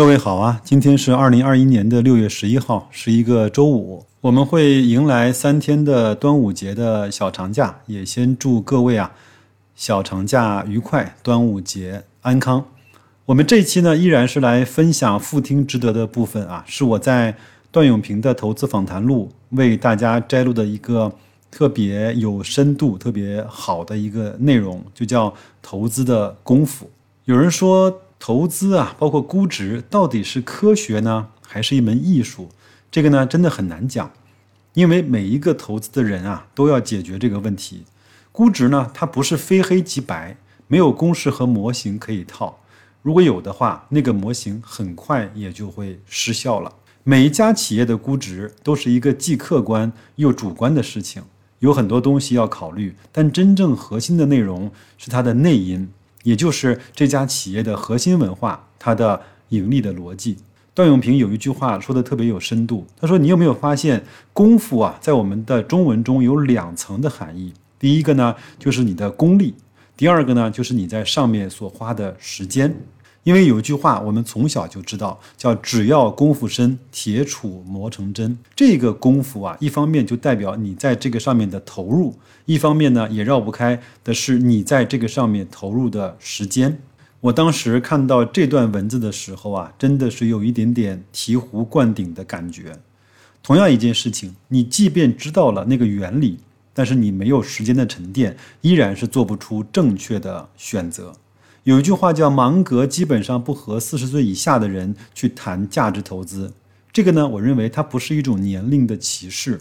各位好啊，今天是二零二一年的六月十一号，是一个周五，我们会迎来三天的端午节的小长假，也先祝各位啊小长假愉快，端午节安康。我们这期呢，依然是来分享复听值得的部分啊，是我在段永平的投资访谈录为大家摘录的一个特别有深度、特别好的一个内容，就叫投资的功夫。有人说。投资啊，包括估值，到底是科学呢，还是一门艺术？这个呢，真的很难讲，因为每一个投资的人啊，都要解决这个问题。估值呢，它不是非黑即白，没有公式和模型可以套。如果有的话，那个模型很快也就会失效了。每一家企业的估值都是一个既客观又主观的事情，有很多东西要考虑，但真正核心的内容是它的内因。也就是这家企业的核心文化，它的盈利的逻辑。段永平有一句话说的特别有深度，他说：“你有没有发现，功夫啊，在我们的中文中有两层的含义？第一个呢，就是你的功力；第二个呢，就是你在上面所花的时间。”因为有一句话，我们从小就知道，叫“只要功夫深，铁杵磨成针”。这个功夫啊，一方面就代表你在这个上面的投入，一方面呢，也绕不开的是你在这个上面投入的时间。我当时看到这段文字的时候啊，真的是有一点点醍醐灌顶的感觉。同样一件事情，你即便知道了那个原理，但是你没有时间的沉淀，依然是做不出正确的选择。有一句话叫“芒格基本上不和四十岁以下的人去谈价值投资”，这个呢，我认为它不是一种年龄的歧视，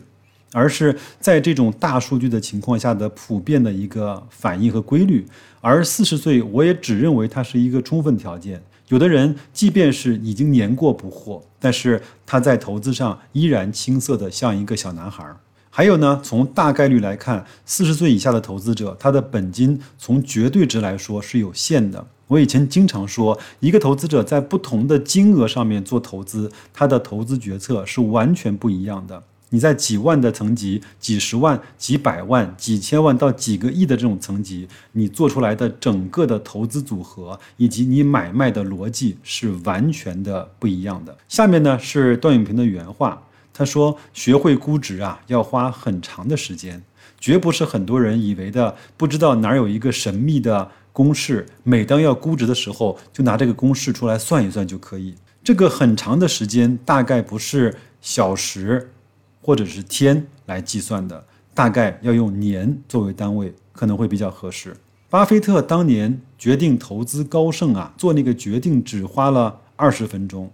而是在这种大数据的情况下的普遍的一个反应和规律。而四十岁，我也只认为它是一个充分条件。有的人即便是已经年过不惑，但是他在投资上依然青涩的像一个小男孩儿。还有呢，从大概率来看，四十岁以下的投资者，他的本金从绝对值来说是有限的。我以前经常说，一个投资者在不同的金额上面做投资，他的投资决策是完全不一样的。你在几万的层级、几十万、几百万、几千万到几个亿的这种层级，你做出来的整个的投资组合以及你买卖的逻辑是完全的不一样的。下面呢是段永平的原话。他说：“学会估值啊，要花很长的时间，绝不是很多人以为的。不知道哪有一个神秘的公式，每当要估值的时候，就拿这个公式出来算一算就可以。这个很长的时间，大概不是小时或者是天来计算的，大概要用年作为单位，可能会比较合适。巴菲特当年决定投资高盛啊，做那个决定只花了二十分钟。”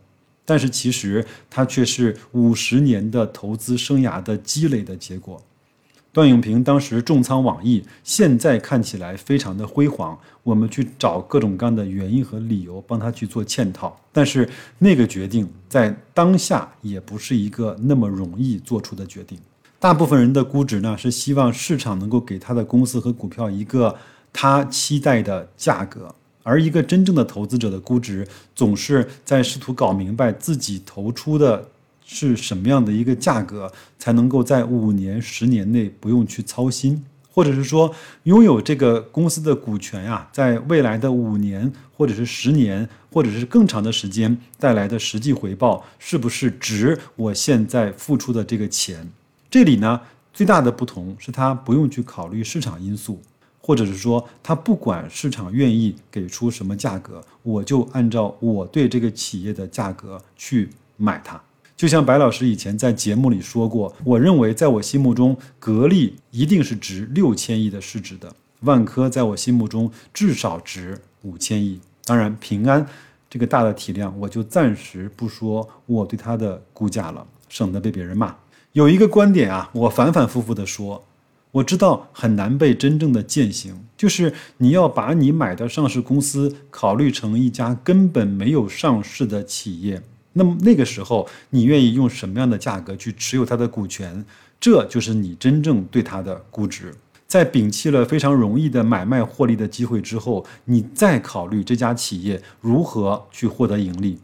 但是其实它却是五十年的投资生涯的积累的结果。段永平当时重仓网易，现在看起来非常的辉煌。我们去找各种各样的原因和理由帮他去做嵌套，但是那个决定在当下也不是一个那么容易做出的决定。大部分人的估值呢，是希望市场能够给他的公司和股票一个他期待的价格。而一个真正的投资者的估值，总是在试图搞明白自己投出的是什么样的一个价格，才能够在五年、十年内不用去操心，或者是说拥有这个公司的股权呀，在未来的五年，或者是十年，或者是更长的时间带来的实际回报，是不是值我现在付出的这个钱？这里呢，最大的不同是它不用去考虑市场因素。或者是说，他不管市场愿意给出什么价格，我就按照我对这个企业的价格去买它。就像白老师以前在节目里说过，我认为在我心目中，格力一定是值六千亿的市值的，万科在我心目中至少值五千亿。当然，平安这个大的体量，我就暂时不说我对它的估价了，省得被别人骂。有一个观点啊，我反反复复的说。我知道很难被真正的践行，就是你要把你买的上市公司考虑成一家根本没有上市的企业，那么那个时候你愿意用什么样的价格去持有它的股权？这就是你真正对它的估值。在摒弃了非常容易的买卖获利的机会之后，你再考虑这家企业如何去获得盈利，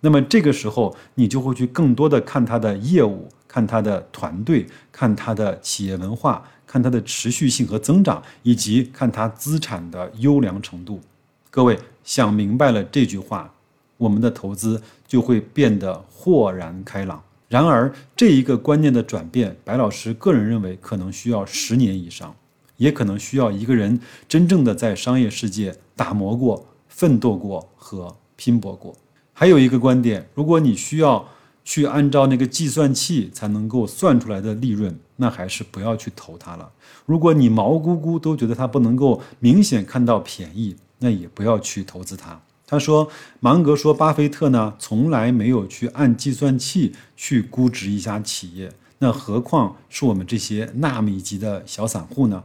那么这个时候你就会去更多的看它的业务，看它的团队，看它的企业文化。看它的持续性和增长，以及看它资产的优良程度。各位想明白了这句话，我们的投资就会变得豁然开朗。然而，这一个观念的转变，白老师个人认为可能需要十年以上，也可能需要一个人真正的在商业世界打磨过、奋斗过和拼搏过。还有一个观点，如果你需要去按照那个计算器才能够算出来的利润，那还是不要去投它了。如果你毛估估都觉得它不能够明显看到便宜，那也不要去投资它。他说：“芒格说，巴菲特呢从来没有去按计算器去估值一家企业，那何况是我们这些纳米级的小散户呢？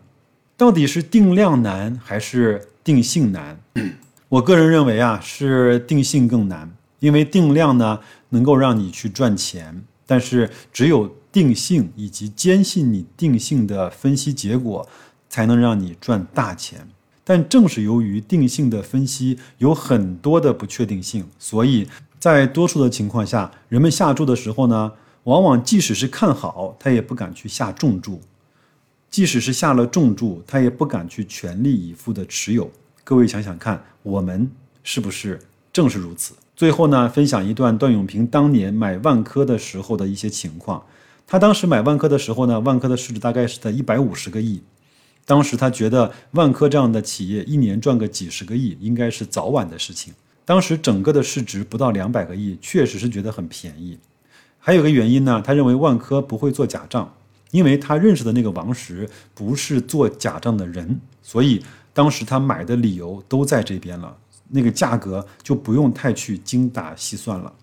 到底是定量难还是定性难？我个人认为啊，是定性更难，因为定量呢能够让你去赚钱，但是只有定性以及坚信你定性的分析结果，才能让你赚大钱。”但正是由于定性的分析有很多的不确定性，所以在多数的情况下，人们下注的时候呢，往往即使是看好，他也不敢去下重注；即使是下了重注，他也不敢去全力以赴的持有。各位想想看，我们是不是正是如此？最后呢，分享一段段永平当年买万科的时候的一些情况。他当时买万科的时候呢，万科的市值大概是在一百五十个亿。当时他觉得万科这样的企业一年赚个几十个亿应该是早晚的事情。当时整个的市值不到两百个亿，确实是觉得很便宜。还有个原因呢，他认为万科不会做假账，因为他认识的那个王石不是做假账的人，所以当时他买的理由都在这边了，那个价格就不用太去精打细算了。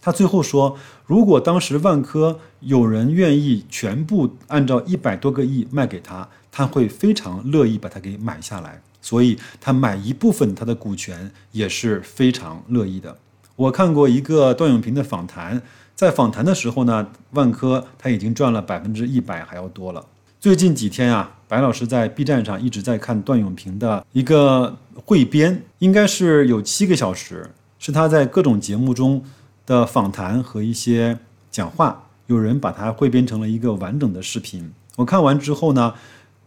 他最后说，如果当时万科有人愿意全部按照一百多个亿卖给他。他会非常乐意把它给买下来，所以他买一部分他的股权也是非常乐意的。我看过一个段永平的访谈，在访谈的时候呢，万科他已经赚了百分之一百还要多了。最近几天啊，白老师在 B 站上一直在看段永平的一个汇编，应该是有七个小时，是他在各种节目中的访谈和一些讲话，有人把它汇编成了一个完整的视频。我看完之后呢。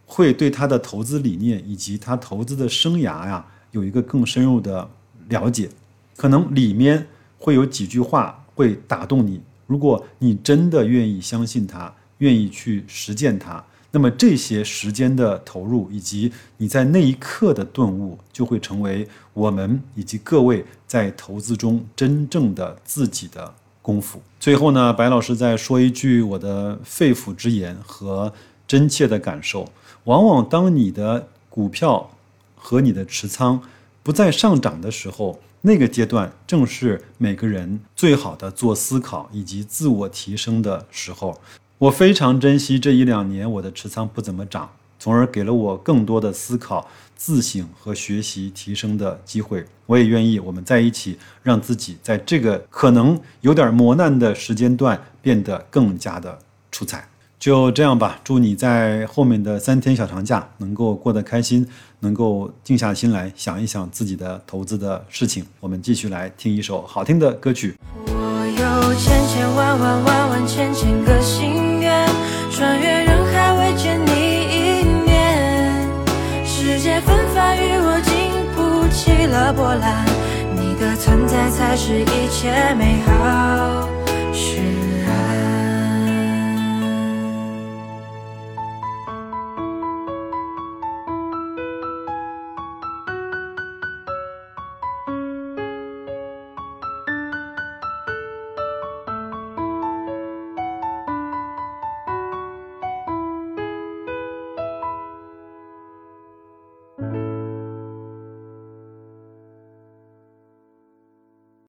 会对他的投资理念以及他投资的生涯呀有一个更深入的了解，可能里面会有几句话会打动你。如果你真的愿意相信他，愿意去实践他，那么这些时间的投入以及你在那一刻的顿悟，就会成为我们以及各位在投资中真正的自己的功夫。最后呢，白老师再说一句我的肺腑之言和真切的感受。往往当你的股票和你的持仓不再上涨的时候，那个阶段正是每个人最好的做思考以及自我提升的时候。我非常珍惜这一两年我的持仓不怎么涨，从而给了我更多的思考、自省和学习提升的机会。我也愿意我们在一起，让自己在这个可能有点磨难的时间段变得更加的出彩。就这样吧，祝你在后面的三天小长假能够过得开心，能够静下心来想一想自己的投资的事情。我们继续来听一首好听的歌曲。我有千千万万万万千千个心，穿越人海未见你一面。世界纷繁与我经不起了波澜，你的存在才是一切美好。